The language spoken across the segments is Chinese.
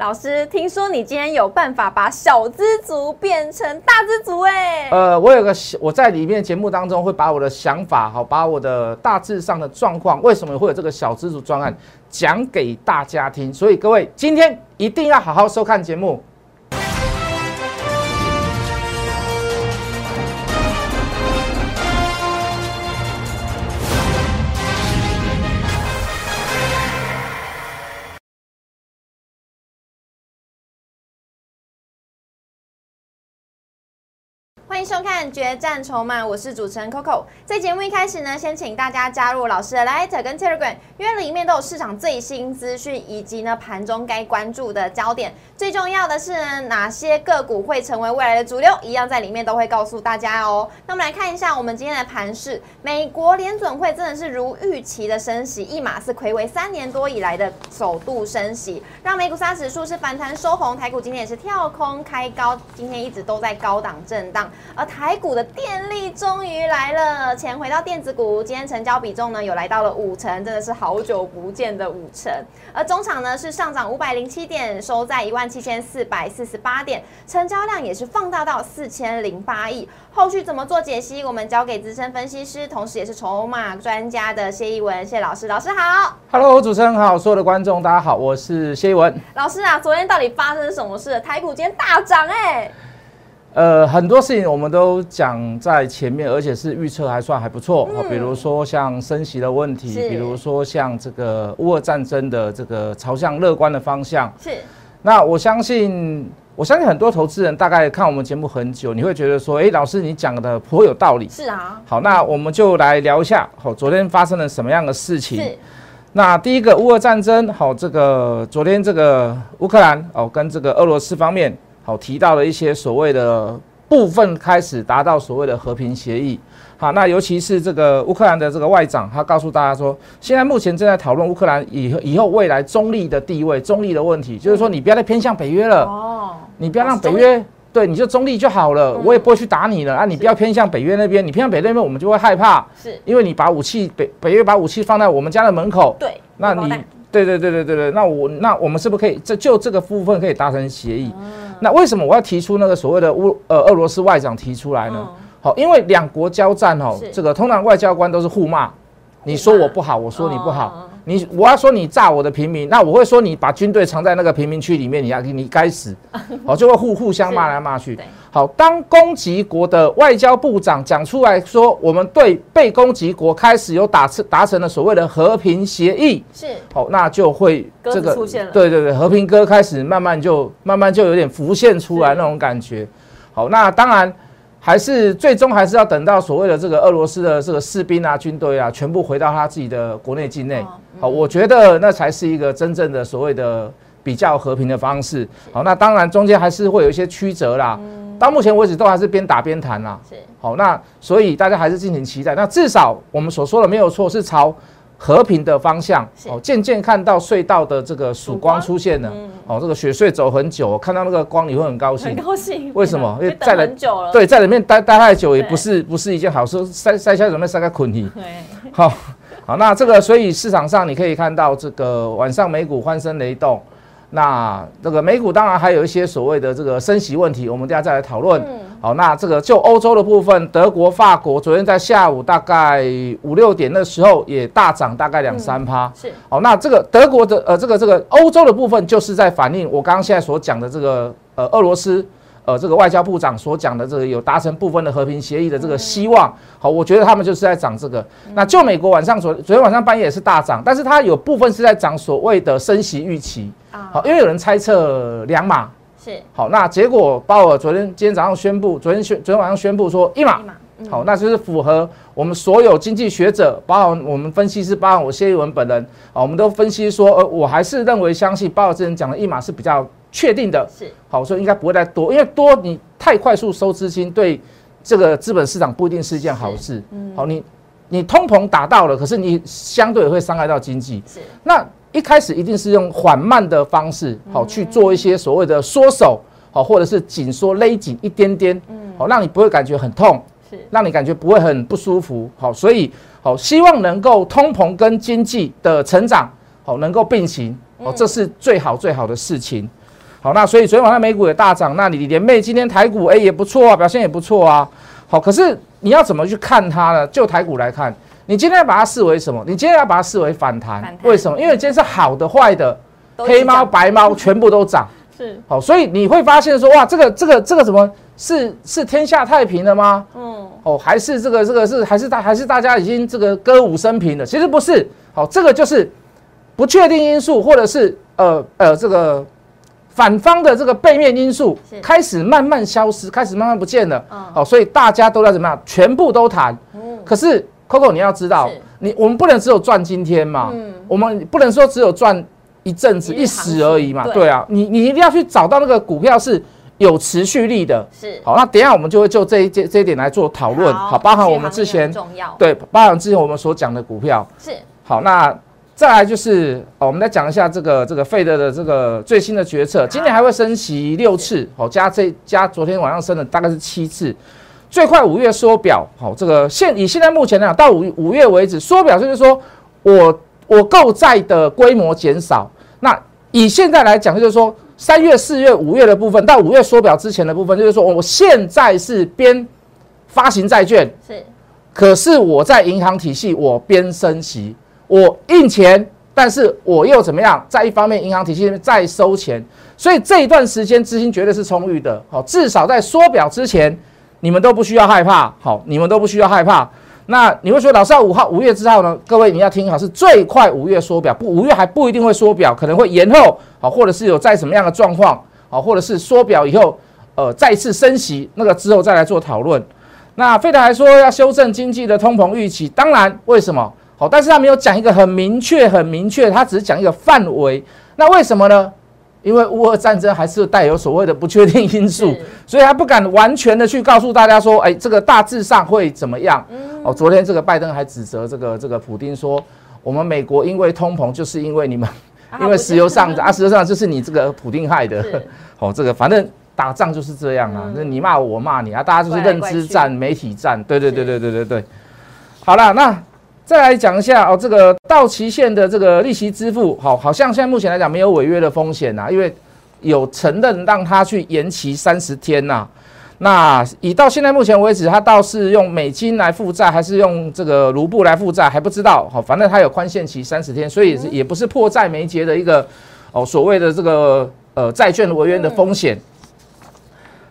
老师，听说你今天有办法把小资族变成大资族哎？呃，我有个我在里面节目当中会把我的想法，好，把我的大致上的状况，为什么会有这个小资族专案讲给大家听。所以各位今天一定要好好收看节目。迎收看《决战筹码》，我是主持人 Coco。在节目一开始呢，先请大家加入老师的 Light 跟 Telegram，因为里面都有市场最新资讯，以及呢盘中该关注的焦点。最重要的是呢，哪些个股会成为未来的主流，一样在里面都会告诉大家哦。那我们来看一下我们今天的盘势，美国联准会真的是如预期的升息，一码是魁违三年多以来的首度升息，让美股三指数是反弹收红，台股今天也是跳空开高，今天一直都在高档震荡。而台股的电力终于来了，钱回到电子股，今天成交比重呢有来到了五成，真的是好久不见的五成。而中场呢是上涨五百零七点，收在一万七千四百四十八点，成交量也是放大到四千零八亿。后续怎么做解析，我们交给资深分析师，同时也是筹码专家的谢一文谢老师。老师好，Hello，主持人好，所有的观众大家好，我是谢一文老师啊。昨天到底发生什么事？台股今天大涨哎。呃，很多事情我们都讲在前面，而且是预测还算还不错。比如说像升息的问题，比如说像这个乌俄战争的这个朝向乐观的方向。是。那我相信，我相信很多投资人大概看我们节目很久，你会觉得说，哎，老师你讲的颇有道理。是啊。好，那我们就来聊一下，好，昨天发生了什么样的事情？那第一个乌俄战争，好，这个昨天这个乌克兰哦，跟这个俄罗斯方面。好，提到了一些所谓的部分开始达到所谓的和平协议。好，那尤其是这个乌克兰的这个外长，他告诉大家说，现在目前正在讨论乌克兰以以后未来中立的地位、中立的问题，就是说你不要再偏向北约了。哦。你不要让北约对，你就中立就好了，我也不会去打你了啊！你不要偏向北约那边，你偏向北那边，我们就会害怕。是。因为你把武器北北约把武器放在我们家的门口。对。那你对对对对对对，那我那我们是不是可以这就这个部分可以达成协议？那为什么我要提出那个所谓的乌呃俄罗斯外长提出来呢？好，因为两国交战哦，这个通常外交官都是互骂，你说我不好，我说你不好，你我要说你炸我的平民，那我会说你把军队藏在那个平民区里面，你要你该死，好 就会互互相骂来骂去。好，当攻击国的外交部长讲出来说，我们对被攻击国开始有达成达成了所谓的和平协议，是。好，那就会这个出现了，对对对，和平歌开始慢慢就慢慢就有点浮现出来那种感觉。好，那当然还是最终还是要等到所谓的这个俄罗斯的这个士兵啊、军队啊，全部回到他自己的国内境内。好，我觉得那才是一个真正的所谓的比较和平的方式。好，那当然中间还是会有一些曲折啦。到目前为止都还是边打边谈啦。是好，那所以大家还是敬请期待。那至少我们所说的没有错，是朝和平的方向。哦，渐渐看到隧道的这个曙光出现了。哦，这个雪隧走很久，看到那个光你会很高兴。很高兴。为什么？因为在很久了。对，在里面待待太久也不是不是一件好事。塞塞下准备塞个捆你。对。好，好，那这个所以市场上你可以看到这个晚上美股欢声雷动。那这个美股当然还有一些所谓的这个升息问题，我们等下再来讨论。好，那这个就欧洲的部分，德国、法国昨天在下午大概五六点的时候也大涨，大概两三趴。是。好，那这个德国的呃，这个这个欧洲的部分，就是在反映我刚刚现在所讲的这个呃俄罗斯。呃，这个外交部长所讲的这个有达成部分的和平协议的这个希望，好，我觉得他们就是在涨这个。那就美国晚上昨昨天晚上半夜也是大涨，但是它有部分是在涨所谓的升息预期啊，好，因为有人猜测两码是好，那结果鲍尔昨天今天早上宣布，昨天宣昨天晚上宣布说一码，好，那就是符合我们所有经济学者，包含我们分析师，包含我谢一文本人啊，我们都分析说，呃，我还是认为相信鲍尔之前讲的一码是比较。确定的是好，所以应该不会再多，因为多你太快速收资金，对这个资本市场不一定是一件好事。嗯，好，你你通膨达到了，可是你相对会伤害到经济。是，那一开始一定是用缓慢的方式，好去做一些所谓的缩手，好或者是紧缩勒紧一点点，嗯，好让你不会感觉很痛，是让你感觉不会很不舒服。好，所以好希望能够通膨跟经济的成长好能够并行，哦，这是最好最好的事情。好，那所以昨天晚上美股也大涨，那你连妹今天台股哎也不错啊，表现也不错啊。好，可是你要怎么去看它呢？就台股来看，你今天要把它视为什么？你今天要把它视为反弹，为什么？因为今天是好的、坏的，黑猫白猫 全部都涨。是好，所以你会发现说，哇，这个这个这个怎么是是天下太平了吗？嗯，哦，还是这个这个是还是大还是大家已经这个歌舞升平了？其实不是，好，这个就是不确定因素，或者是呃呃这个反方的这个背面因素开始慢慢消失，开始慢慢不见了。嗯，好，所以大家都在怎么样？全部都谈。嗯，可是 Coco 你要知道，你我们不能只有赚今天嘛，嗯，我们不能说只有赚。一阵子一时而已嘛，对啊，你你一定要去找到那个股票是有持续力的，是好。那等下我们就会就这一这这一点来做讨论，好，包含我们之前对，包含之前我们所讲的股票是好。那再来就是哦，我们来讲一下这个这个费德的这个最新的决策，今年还会升息六次，好加这加昨天晚上升的大概是七次，最快五月缩表，好，这个现以现在目前来讲到五五月为止缩表，就是说我。我购债的规模减少，那以现在来讲，就是说三月、四月、五月的部分，到五月缩表之前的部分，就是说我现在是边发行债券，是，可是我在银行体系我边升息，我印钱，但是我又怎么样？在一方面银行体系再收钱，所以这一段时间资金绝对是充裕的，好，至少在缩表之前，你们都不需要害怕，好，你们都不需要害怕。那你会说，老师要五号五月之后呢？各位你要听好，是最快五月缩表，不五月还不一定会缩表，可能会延后，好，或者是有在什么样的状况，好，或者是缩表以后，呃，再次升息，那个之后再来做讨论。那费德还说要修正经济的通膨预期，当然为什么？好，但是他没有讲一个很明确、很明确，他只是讲一个范围。那为什么呢？因为乌俄战争还是带有所谓的不确定因素，所以他不敢完全的去告诉大家说，哎，这个大致上会怎么样？哦，昨天这个拜登还指责这个这个普京说，我们美国因为通膨，就是因为你们 因为石油上涨啊，石油上涨 就是你这个普京害的。哦，这个反正打仗就是这样啊，那你骂我，我骂你啊，大家就是认知战、媒体战。对对对对对对对。好了，那。再来讲一下哦，这个到期限的这个利息支付，好，好像现在目前来讲没有违约的风险呐，因为有承认让他去延期三十天呐。那以到现在目前为止，他倒是用美金来负债，还是用这个卢布来负债，还不知道。好，反正他有宽限期三十天，所以也不是迫在眉睫的一个哦所谓的这个呃债券违约的风险。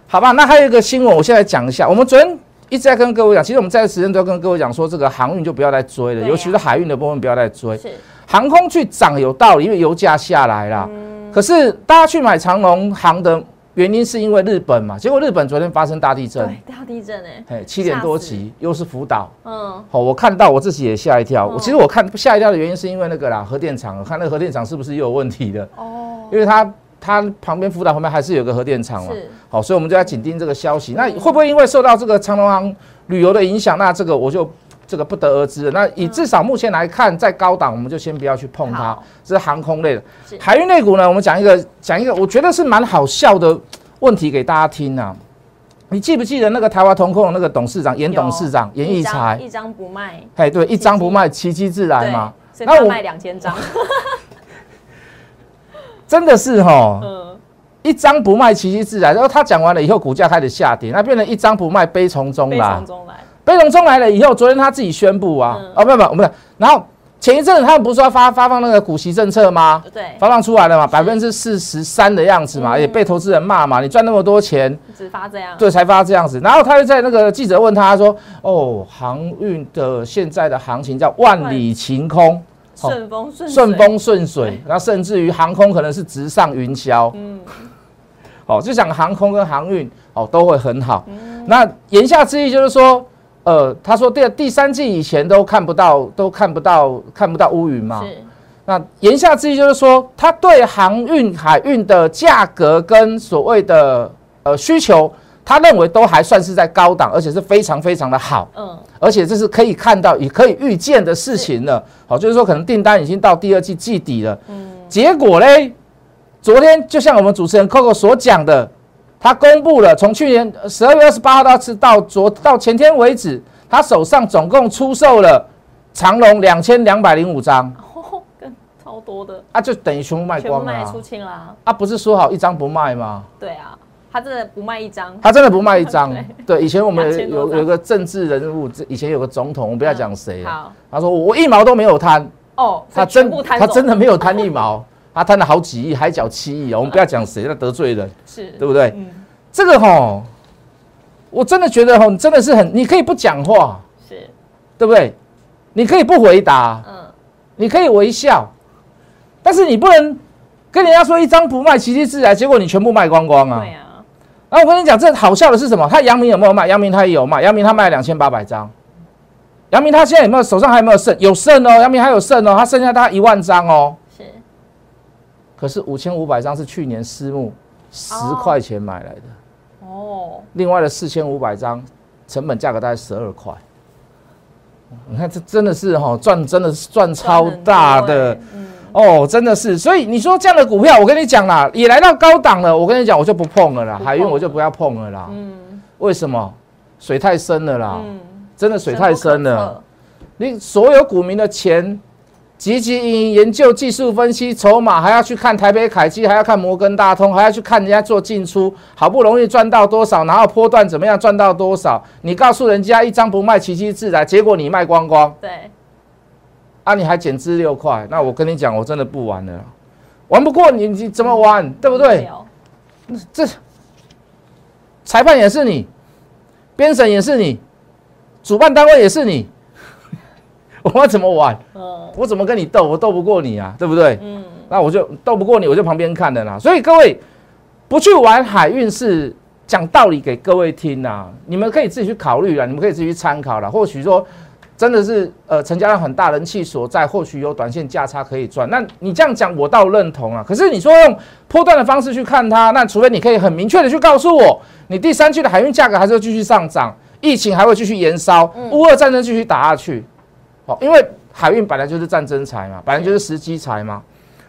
好吧，那还有一个新闻，我现在讲一下，我们昨天。一直在跟各位讲，其实我们在时间都要跟各位讲说，这个航运就不要再追了，尤其是海运的部分不要再追。是航空去涨有道理，因为油价下来了。嗯。可是大家去买长龙航的原因是因为日本嘛？结果日本昨天发生大地震。对，大地震哎。哎，七点多级，又是福岛。嗯。好，我看到我自己也吓一跳。我其实我看吓一跳的原因是因为那个啦，核电厂，我看那个核电厂是不是又有问题的？哦。因为它。它旁边福岛旁边还是有个核电厂嘛，好，所以我们就要紧盯这个消息。那会不会因为受到这个长隆航旅游的影响？那这个我就这个不得而知。那以至少目前来看，在高档，我们就先不要去碰它。这是航空类的，海运类股呢？我们讲一个讲一个，我觉得是蛮好笑的问题给大家听啊。你记不记得那个台湾通控那个董事长严董事长严义才？一张不卖。哎，对，一张不卖，奇迹自然嘛。那我卖两千张。真的是哈，嗯，一张不卖，奇迹自然。然后他讲完了以后，股价开始下跌，那变成一张不卖，悲从中来。悲从中来，悲从中来了以后，昨天他自己宣布啊，哦，不不，我们然后前一阵子他们不是说发发放那个股息政策吗？对，发放出来了嘛，百分之四十三的样子嘛，也被投资人骂嘛，你赚那么多钱，只发这样，对，才发这样子。然后他就在那个记者问他说，哦，航运的现在的行情叫万里晴空。顺风顺顺风顺水，那甚至于航空可能是直上云霄，嗯，哦，就讲航空跟航运哦都会很好。那言下之意就是说，呃，他说第第三季以前都看不到，都看不到看不到乌云嘛。是。那言下之意就是说，他对航运海运的价格跟所谓的呃需求。他认为都还算是在高档，而且是非常非常的好，嗯，而且这是可以看到也可以预见的事情了。好，就是说可能订单已经到第二季季底了，嗯，结果嘞，昨天就像我们主持人 Coco 所讲的，他公布了从去年十二月二十八号到到昨到前天为止，他手上总共出售了长隆两千两百零五张，超多的啊，就等于全部卖光卖出。清啦。啊，不是说好一张不卖吗？对啊，他真的不卖一张，他真的不卖一张。对。对，以前我们有2000多张有有个政治人物，以前有个总统，我们不要讲谁啊，好。他说我一毛都没有贪，哦，他真他真的没有贪一毛，他贪了好几亿，还缴七亿哦。我们不要讲谁，那得罪人，是。对不对？嗯，这个哈，我真的觉得吼，你真的是很，你可以不讲话，是。对不对？你可以不回答，嗯，你可以微笑，但是你不能跟人家说一张不卖，奇迹自来，结果你全部卖光光啊。对啊，然后我跟你讲，这好笑的是什么？他阳明有没有卖？阳明他也有卖，阳明他卖两千八百张。阳明他现在有没有手上还有没有剩？有剩哦，阳明还有剩哦，他剩下大概一万张哦。是可是五千五百张是去年私募十块钱买来的，哦，另外的四千五百张成本价格大概十二块。你看这真的是哈、赚真的是赚超大的。哦，真的是，所以你说这样的股票，我跟你讲啦，也来到高档了，我跟你讲，我就不碰了啦，海运我就不要碰了啦。嗯为什么？水太深了啦，嗯，真的水太深了。了，你所有股民的钱，积极营研究技术分析、筹码，还要去看台北凯基，还要看摩根大通，还要去看人家做进出，好不容易赚到多少，然后波段怎么样赚到多少？你告诉人家一张不卖，奇迹自来，结果你卖光光。对，啊，你还减资六块，那我跟你讲，我真的不玩了，玩不过你，你怎么玩？对不对？这裁判也是你，编审也是你，主办单位也是你，我要怎么玩？嗯我怎么跟你斗？我斗不过你啊，对不对？嗯，那我就斗不过你，我就旁边看的啦。所以各位不去玩海运是讲道理给各位听呐、你们可以自己去考虑啦，你们可以自己去参考啦。或许说真的是呃成交量很大，人气所在，或许有短线价差可以赚。那你这样讲我倒认同啊。可是你说用波段的方式去看它，那除非你可以很明确的去告诉我，你第三季的海运价格还是会继续上涨，疫情还会继续延烧，乌俄战争继续打下去。好，因为海运本来就是战争财嘛，本来就是时机财嘛。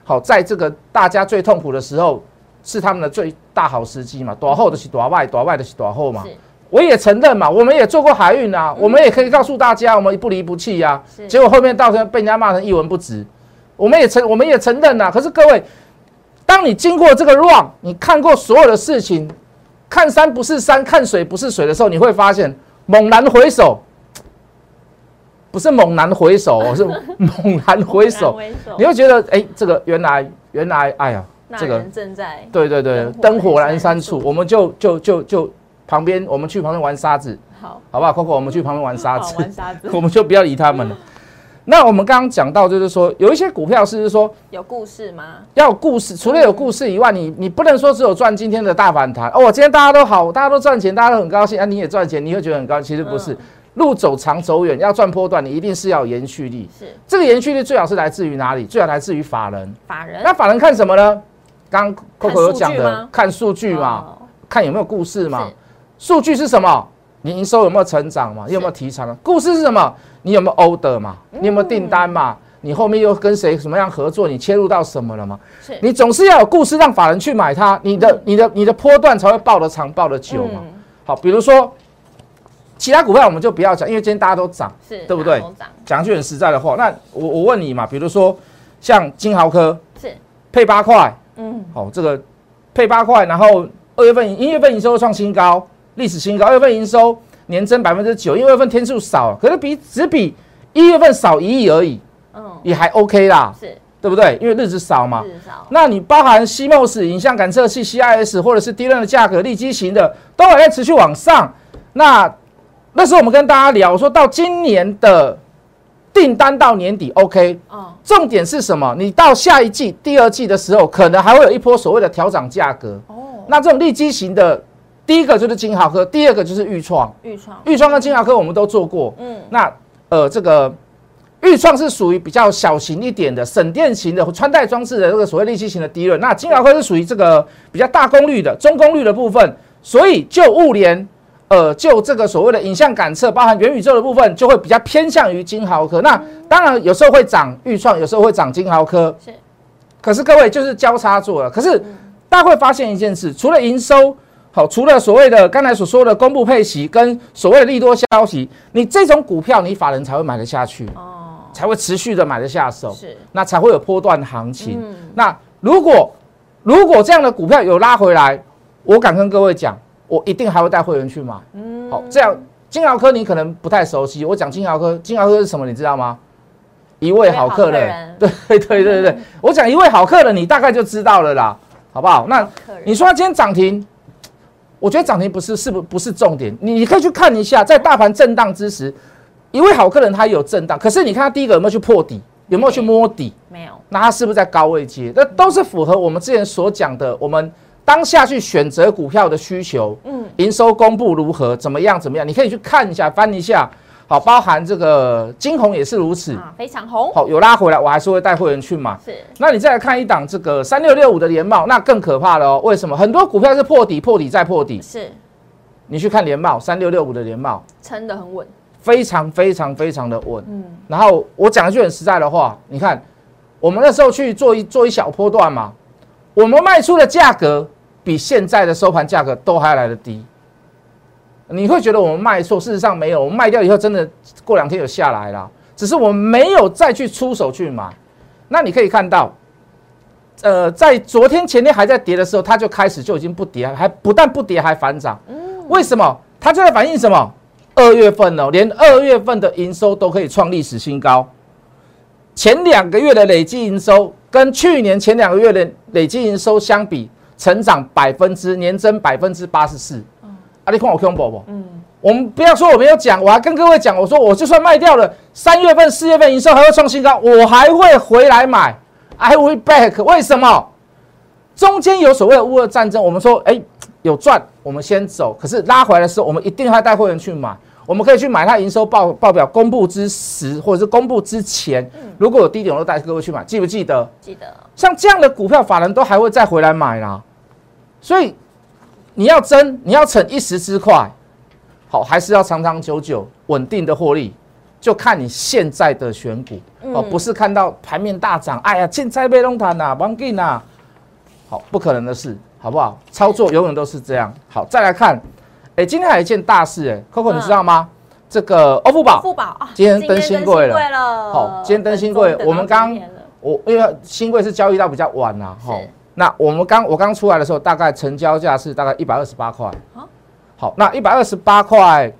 好，在这个大家最痛苦的时候，是他们的最大好时机嘛。短后的是短外，短外的是短后嘛。是我也承认嘛，我们也做过海运啊，我们也可以告诉大家，我们不离不弃呀、是。结果后面到时候被人家骂成一文不值，我们也承我们也承认呐、可是各位，当你经过这个 run，你看过所有的事情，看山不是山，看水不是水的时候，你会发现猛然回首，不是猛然回首哦，是猛然回首，你会觉得哎、这个原来原来哎呀，那这个人正在对对对，灯灯火火阑珊处，处我们就就就就旁边，我们去旁边玩沙子，好好不好？Coco，我们去旁边玩沙子，玩沙子 我们就不要理他们了。那我们刚刚讲到，就是说有一些股票是说有故事吗？要有故事，除了有故事以外，你你不能说只有赚今天的大反弹哦。今天大家都好，大家都赚钱，大家都很高兴啊，你也赚钱，你会觉得很高兴。其实不是，嗯路走长走远，要赚波段，你一定是要有延续力。是这个延续力最好是来自于哪里？最好来自于法人。法人那法人看什么呢？刚 Coco 有讲的看数据嘛，哦看有没有故事嘛是。数据是什么？你营收有没有成长嘛？你有没有提成啊？故事是什么？你有没有 order 嘛？你有没有订单嘛？你后面又跟谁什么样合作？你切入到什么了吗？是你总是要有故事让法人去买它，你的、你的、你的波段才会报得长、报得久嘛。嗯好，比如说其他股票我们就不要讲，因为今天大家都涨。是对不对讲句很实在的话，那我我问你嘛，比如说像金豪科是配八块，嗯好、这个配八块，然后二月份一月份营收创新高，历史新高，二月份营收年增百分之九，因为二月份天数少，可是比只比一月份少一亿而已，嗯也还 OK 啦，是对不对？因为日子少嘛。至少那你包含 CMOS 影像感测器 CIS 或者是低量的价格利基型的，都还在持续往上。那那时候我们跟大家聊，说到今年的订单到年底 OK，哦重点是什么？你到下一季、第二季的时候，可能还会有一波所谓的调涨价格。哦那这种利基型的，第一个就是金豪科，第二个就是裕创。预创裕创跟金豪科我们都做过。嗯那呃，这个裕创是属于比较小型一点的省电型的穿戴装置的这个所谓利基型的低润。那金豪科是属于这个比较大功率的中功率的部分，所以就物联。呃，就这个所谓的影像感测，包含元宇宙的部分，就会比较偏向于金豪科。那当然有时候会涨裕创，有时候会涨金豪科。是可是各位就是交叉做了。可是大家会发现一件事，除了营收好，除了所谓的刚才所说的公布配息跟所谓的利多消息，你这种股票你法人才会买得下去。哦才会持续的买得下手，是，那才会有波段行情。嗯，那如果如果这样的股票有拉回来，我敢跟各位讲，我一定还会带会员去买。嗯，好，这样金豪科你可能不太熟悉，我讲金豪科，金豪科是什么，你知道吗？一位好客人，对对对对对，我讲一位好客人，你大概就知道了啦，好不好？那你说它今天涨停，我觉得涨停不是是不不是重点，你你可以去看一下，在大盘震荡之时，一位好客人他有震荡，可是你看他第一个有没有去破底，有没有去摸底？没有，那他是不是在高位接？那都是符合我们之前所讲的，我们当下去选择股票的需求。嗯，营收公布如何？怎么样？怎么样？你可以去看一下，翻一下。好，包含这个金红也是如此。啊，非常红，好，有拉回来，我还是会带会员去买。是，那你再来看一档这个三六六五的联茂，那更可怕了哦。为什么？很多股票是破底、破底再破底。是你去看联茂，三六六五的联茂，撑得很稳，非常非常非常的稳。嗯，然后我讲一句很实在的话，你看，我们那时候去做一做一小波段嘛，我们卖出的价格比现在的收盘价格都还要来得低。你会觉得我们卖错，事实上没有，我们卖掉以后真的过两天有下来了，只是我们没有再去出手去买。那你可以看到，呃，在昨天前天还在跌的时候，它就开始就已经不跌，还不但不跌还反涨。为什么？它就在反映什么？二月份哦，连二月份的营收都可以创历史新高。前两个月的累计营收跟去年前两个月的累计营收相比，成长百分之年增百分之八十四。啊，你看我宝宝，嗯，我们不要说我没有讲，我还跟各位讲，我说我就算卖掉了，三月份、四月份营收还会创新高，我还会回来买，I will back。为什么？中间有所谓的乌俄战争，我们说，哎，有赚，我们先走。可是拉回来的时候，我们一定要带会员去买。我们可以去买它营收报报表公布之时，或者是公布之前，如果有低点，我都带各位去买，记不记得？记得，像这样的股票，法人都还会再回来买啦。所以你要争，你要逞一时之快，好，还是要长长久久稳定的获利，就看你现在的选股哦，嗯不是看到盘面大涨，哎呀，现在被弄谈呐，忘记呐，好，不可能的事，好不好？操作永远都是这样。好，再来看，哎，今天还有一件大事，哎，Coco 你知道吗？这个欧付宝，富宝啊，今天登新贵了了好今天登新贵我们刚我因为新贵是交易到比较晚呐、哈是。那我们刚我刚出来的时候，大概成交价是大概一百二十八块。好。好，那一百二十八块，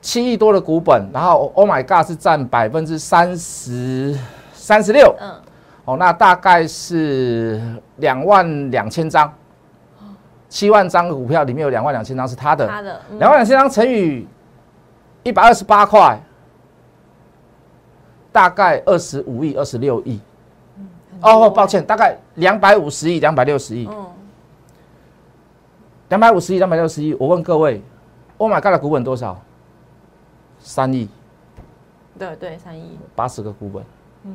七亿多的股本，然后 Oh my God 是占百分之三十三十六，嗯，哦，那大概是两万两千张，七万张的股票里面有两万两千张是他的，他的嗯。两万两千张乘以一百二十八块，大概二十五亿、二十六亿。哦，抱歉，大概两百五十亿、两百六十亿、嗯，两百五十亿、两百六十亿。我问各位，Oh my God 的股本多少？三亿，对对，三亿，八十个股本。嗯，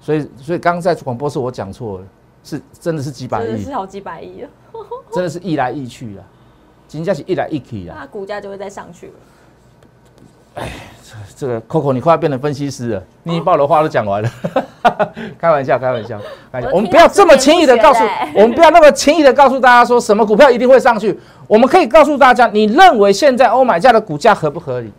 所以，所以刚刚在广播室我讲错了，是真的是几百亿真的是，好几百亿 了，真的是一来一去啦，金价是一来一去啦。那股价就会再上去了。这个 Coco，你快要变成分析师了，你已经把我的话都讲完了，开玩笑，开玩笑，开玩笑。我我们不要这么轻易的告诉 我们不要那么轻易的告诉大家说什么股票一定会上去。我们可以告诉大家，你认为现在欧买价的股价合不合理？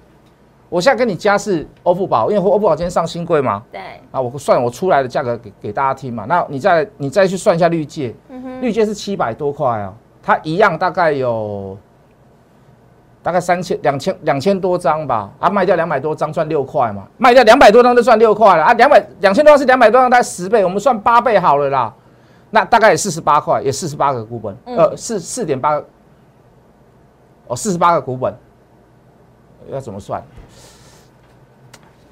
我现在跟你加是欧富宝，因为欧富宝今天上新贵嘛，对，啊，我算我出来的价格给给大家听嘛。那你再你再去算一下绿界，绿界是七百多块啊，它一样大概有大概三千两千两千多张吧，啊，卖掉两百多张赚六块嘛，卖掉两百多张就赚六块了。啊，两百两千多张是两百多张，大概十倍，我们算八倍好了啦，那大概也四十八块，也四十八个股本，嗯。呃，四四点八，哦，四十八个股本，要怎么算？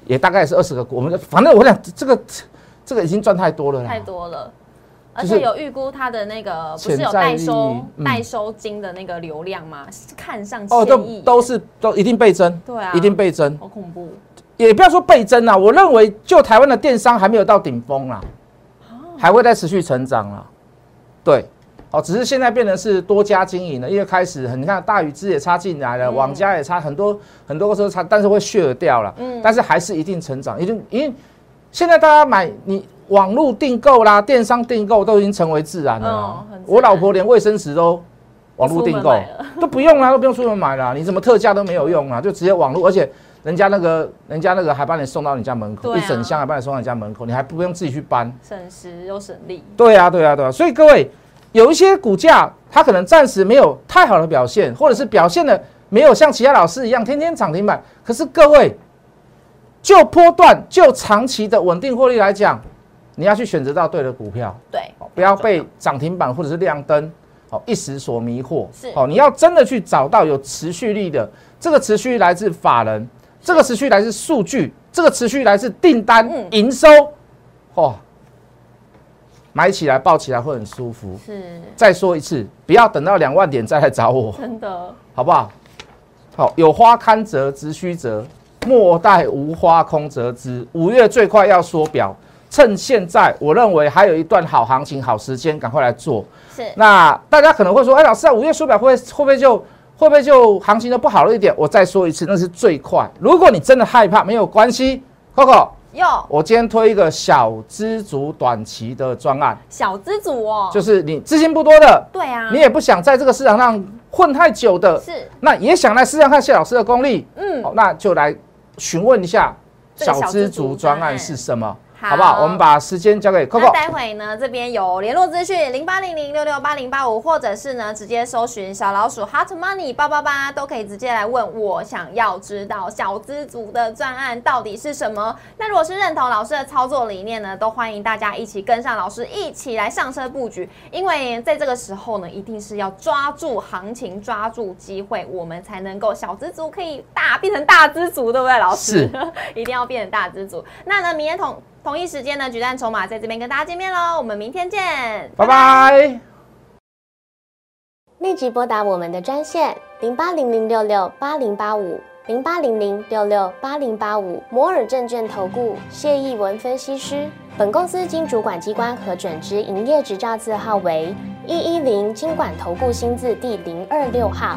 也大概是二十个股，我们反正我想这个这个已经赚太多了啦，太多了。而且有预估它的那个不是有代收代收金的那个流量吗？看上哦，亿，都是都一定倍增，对啊，一定倍增。好恐怖。也不要说倍增啦，我认为就台湾的电商还没有到顶峰啦，还会再持续成长啦。对，哦，只是现在变成是多家经营了，因为开始你看大禹之也插进来了，嗯网家也插很多很多个时候插，但是会削掉了，嗯但是还是一定成长，一定因为现在大家买你网络订购啦、电商订购都已经成为自然了我老婆连卫生纸都网络订购 都不用啦，都不用出门买啦，你怎么特价都没有用啊，就直接网络，而且人家那个人家那个还帮你送到你家门口，啊一整箱还帮你送到你家门口，你还不用自己去搬。省时又省力。对啊，对啊，对啊。所以各位有一些股价，它可能暂时没有太好的表现，或者是表现的没有像其他老师一样天天涨停板。可是各位，就波段、就长期的稳定获利来讲，你要去选择到对的股票。对，哦不要被涨停板或者是亮灯哦一时所迷惑。是哦，你要真的去找到有持续力的，这个持续来自法人，这个持续来自数据，这个持续来自订单、嗯营收，哦，买起来抱起来会很舒服。是再说一次，不要等到两万点再来找我，真的。好不好？好，有花堪折直须折，莫待无花空折枝。五月最快要缩表，趁现在，我认为还有一段好行情、好时间，赶快来做。是。那大家可能会说，哎，老师啊，五月缩表会会不会就会不会就行情就不好了一点？我再说一次，那是最快。如果你真的害怕，没有关系，Coco，哟，我今天推一个小资族短期的专案，小资主哦，就是你资金不多的，对啊，你也不想在这个市场上混太久的，是。那也想来试试看谢老师的功力，嗯。哦，那就来询问一下小资族专案是什么，好好不好？我们把时间交给 Coco。待会呢，这边有联络资讯零八零零六六八零八五，或者是呢直接搜寻小老鼠 Hot Money 八八八，都可以直接来问我想要知道小资族的专案到底是什么。那如果是认同老师的操作理念呢，都欢迎大家一起跟上老师，一起来上车布局。因为在这个时候呢，一定是要抓住行情，抓住机会，我们才能够小资族可以大变成大资族，对不对，老师？一定要变成大资族。那呢，明天同同一时间呢，举战筹码在这边跟大家见面喽，我们明天见，拜拜。立即拨打我们的专线零八零零六六八零八五零八零零六六八零八五摩尔证券投顾谢义文分析师。本公司经主管机关核准之营业执照字号为一一零金管投顾新字第零二六号。